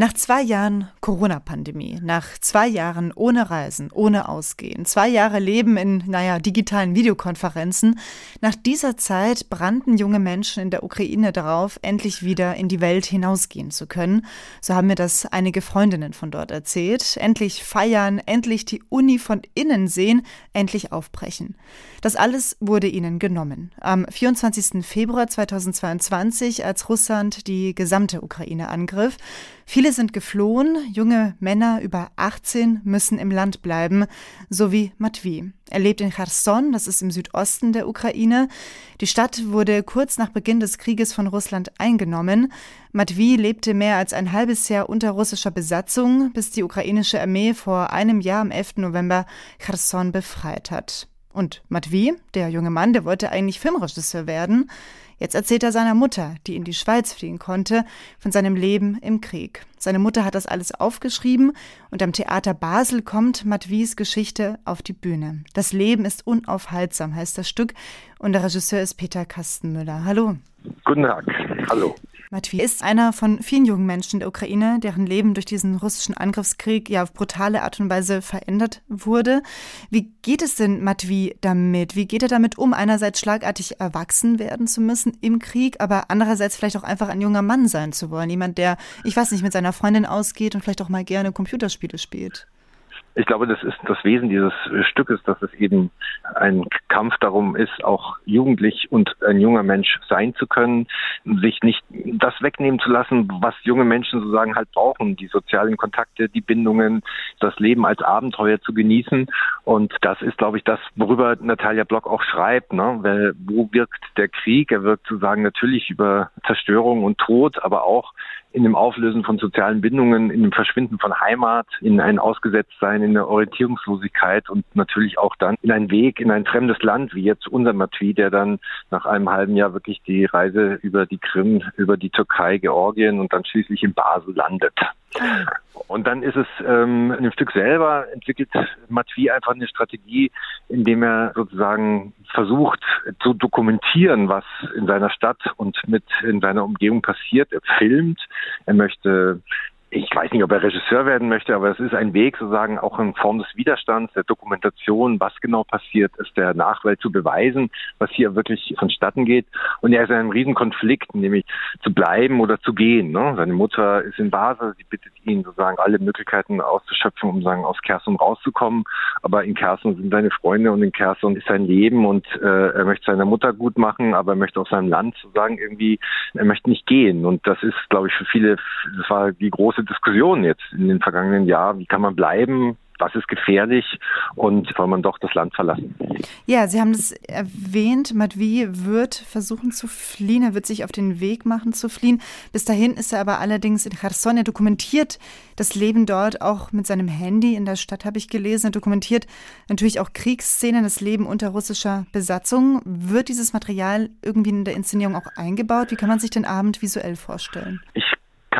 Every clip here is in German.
Nach zwei Jahren Corona-Pandemie, nach zwei Jahren ohne Reisen, ohne Ausgehen, zwei Jahre Leben in, naja, digitalen Videokonferenzen, nach dieser Zeit brannten junge Menschen in der Ukraine darauf, endlich wieder in die Welt hinausgehen zu können. So haben mir das einige Freundinnen von dort erzählt. Endlich feiern, endlich die Uni von innen sehen, endlich aufbrechen. Das alles wurde ihnen genommen. Am 24. Februar 2022, als Russland die gesamte Ukraine angriff, Viele sind geflohen, junge Männer über 18 müssen im Land bleiben, so wie Matvi. Er lebt in Cherson, das ist im Südosten der Ukraine. Die Stadt wurde kurz nach Beginn des Krieges von Russland eingenommen. Matvi lebte mehr als ein halbes Jahr unter russischer Besatzung, bis die ukrainische Armee vor einem Jahr am 11. November Cherson befreit hat. Und Matvi, der junge Mann, der wollte eigentlich Filmregisseur werden. Jetzt erzählt er seiner Mutter, die in die Schweiz fliehen konnte, von seinem Leben im Krieg. Seine Mutter hat das alles aufgeschrieben und am Theater Basel kommt Matvis Geschichte auf die Bühne. Das Leben ist unaufhaltsam, heißt das Stück. Und der Regisseur ist Peter Kastenmüller. Hallo. Guten Tag. Hallo. Matvi ist einer von vielen jungen Menschen in der Ukraine, deren Leben durch diesen russischen Angriffskrieg ja auf brutale Art und Weise verändert wurde. Wie geht es denn Matvi damit? Wie geht er damit um, einerseits schlagartig erwachsen werden zu müssen im Krieg, aber andererseits vielleicht auch einfach ein junger Mann sein zu wollen? Jemand, der, ich weiß nicht, mit seiner Freundin ausgeht und vielleicht auch mal gerne Computerspiele spielt ich glaube, das ist das Wesen dieses Stückes, dass es eben ein Kampf darum ist, auch jugendlich und ein junger Mensch sein zu können, sich nicht das wegnehmen zu lassen, was junge Menschen sozusagen halt brauchen, die sozialen Kontakte, die Bindungen, das Leben als Abenteuer zu genießen. Und das ist, glaube ich, das, worüber Natalia Block auch schreibt, ne? Wo wirkt der Krieg? Er wirkt sozusagen natürlich über Zerstörung und Tod, aber auch in dem Auflösen von sozialen Bindungen, in dem Verschwinden von Heimat, in ein Ausgesetztsein, in der Orientierungslosigkeit und natürlich auch dann in einen Weg in ein fremdes Land, wie jetzt unser Matwi, der dann nach einem halben Jahr wirklich die Reise über die Krim, über die Türkei, Georgien und dann schließlich in Basel landet. Und dann ist es ähm, in dem Stück selber entwickelt Matwi einfach eine Strategie, indem er sozusagen versucht zu dokumentieren, was in seiner Stadt und mit in seiner Umgebung passiert. Er filmt, er möchte ich weiß nicht, ob er Regisseur werden möchte, aber es ist ein Weg sozusagen auch in Form des Widerstands, der Dokumentation, was genau passiert ist, der Nachwelt zu beweisen, was hier wirklich vonstatten geht. Und er ist in einem Riesenkonflikt, nämlich zu bleiben oder zu gehen. Ne? Seine Mutter ist in Basel, sie bittet ihn sozusagen alle Möglichkeiten auszuschöpfen, um sagen aus Kherson rauszukommen. Aber in Kherson sind seine Freunde und in Kherson ist sein Leben und äh, er möchte seiner Mutter gut machen, aber er möchte auch seinem Land sozusagen irgendwie, er möchte nicht gehen. Und das ist, glaube ich, für viele, das war die große große Diskussion jetzt in den vergangenen Jahren. Wie kann man bleiben? Was ist gefährlich und soll man doch das Land verlassen? Ja, Sie haben es erwähnt, Matvi wird versuchen zu fliehen, er wird sich auf den Weg machen zu fliehen. Bis dahin ist er aber allerdings in Cherson, er dokumentiert das Leben dort auch mit seinem Handy in der Stadt, habe ich gelesen. Er dokumentiert natürlich auch Kriegsszenen, das Leben unter russischer Besatzung. Wird dieses Material irgendwie in der Inszenierung auch eingebaut? Wie kann man sich den Abend visuell vorstellen? Ich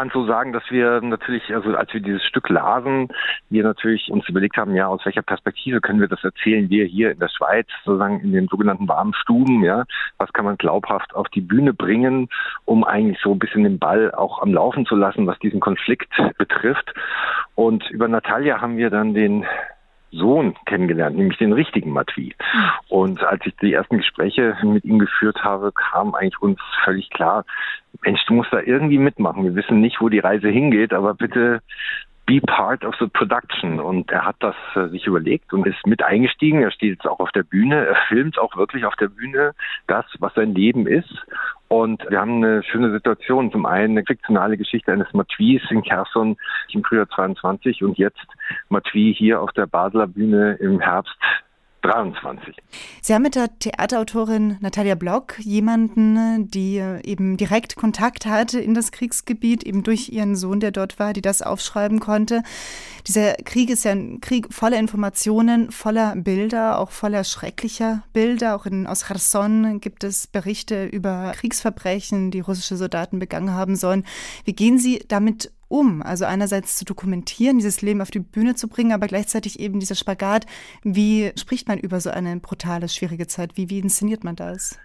kann so sagen, dass wir natürlich, also als wir dieses Stück lasen, wir natürlich uns überlegt haben, ja, aus welcher Perspektive können wir das erzählen, wir hier in der Schweiz, sozusagen in den sogenannten warmen Stuben, ja, was kann man glaubhaft auf die Bühne bringen, um eigentlich so ein bisschen den Ball auch am Laufen zu lassen, was diesen Konflikt betrifft. Und über Natalia haben wir dann den Sohn kennengelernt, nämlich den richtigen Matwi. Und als ich die ersten Gespräche mit ihm geführt habe, kam eigentlich uns völlig klar, Mensch, du musst da irgendwie mitmachen. Wir wissen nicht, wo die Reise hingeht, aber bitte be part of the production. Und er hat das äh, sich überlegt und ist mit eingestiegen. Er steht jetzt auch auf der Bühne. Er filmt auch wirklich auf der Bühne das, was sein Leben ist. Und wir haben eine schöne Situation. Zum einen eine fiktionale Geschichte eines Matwies in Kherson im Frühjahr 22 und jetzt Matwi hier auf der Basler Bühne im Herbst 23. Sie haben mit der Theaterautorin Natalia Block jemanden, die eben direkt Kontakt hatte in das Kriegsgebiet, eben durch ihren Sohn, der dort war, die das aufschreiben konnte. Dieser Krieg ist ja ein Krieg voller Informationen, voller Bilder, auch voller schrecklicher Bilder. Auch in, aus Cherson gibt es Berichte über Kriegsverbrechen, die russische Soldaten begangen haben sollen. Wie gehen Sie damit um? Also einerseits zu dokumentieren, dieses Leben auf die Bühne zu bringen, aber gleichzeitig eben dieser Spagat. Wie spricht man über so eine brutale, schwierige Zeit? Wie, wie inszeniert man das?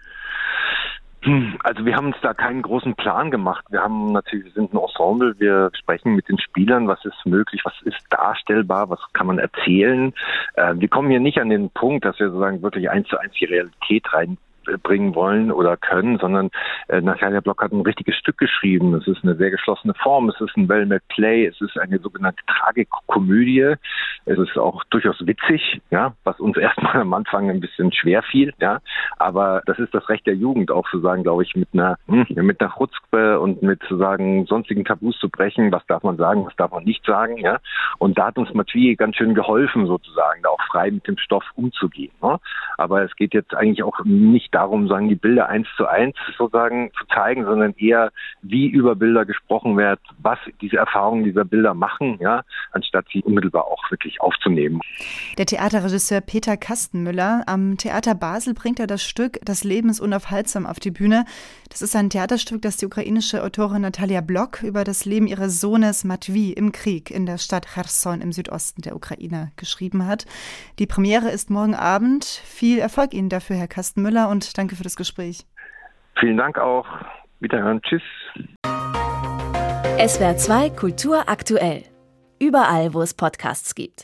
Also wir haben uns da keinen großen Plan gemacht. Wir haben natürlich, wir sind ein Ensemble, wir sprechen mit den Spielern, was ist möglich, was ist darstellbar, was kann man erzählen. Äh, wir kommen hier nicht an den Punkt, dass wir sozusagen wirklich eins zu eins die Realität rein bringen wollen oder können, sondern äh, Natalia Block hat ein richtiges Stück geschrieben. Es ist eine sehr geschlossene Form, es ist ein well-made Play, es ist eine sogenannte Tragikomödie. Es ist auch durchaus witzig, ja, was uns erstmal am Anfang ein bisschen schwer fiel, ja. Aber das ist das Recht der Jugend, auch zu sagen, glaube ich, mit einer, hm, mit einer Chutzpe und mit sozusagen sonstigen Tabus zu brechen, was darf man sagen, was darf man nicht sagen, ja. Und da hat uns Mathieu ganz schön geholfen, sozusagen, da auch frei mit dem Stoff umzugehen. Ne? Aber es geht jetzt eigentlich auch nicht darum, sagen die Bilder eins zu eins sozusagen zu zeigen, sondern eher, wie über Bilder gesprochen wird, was diese Erfahrungen dieser Bilder machen, ja, anstatt sie unmittelbar auch wirklich aufzunehmen. Der Theaterregisseur Peter Kastenmüller am Theater Basel bringt er das Stück Das Leben ist unaufhaltsam auf die Bühne. Das ist ein Theaterstück, das die ukrainische Autorin Natalia Block über das Leben ihres Sohnes Matvey im Krieg in der Stadt Cherson im Südosten der Ukraine geschrieben hat. Die Premiere ist morgen Abend. Viel Erfolg Ihnen dafür, Herr Kastenmüller, und danke für das Gespräch. Vielen Dank auch. Wiederhören. Tschüss. SWR 2 Kultur aktuell. Überall, wo es Podcasts gibt.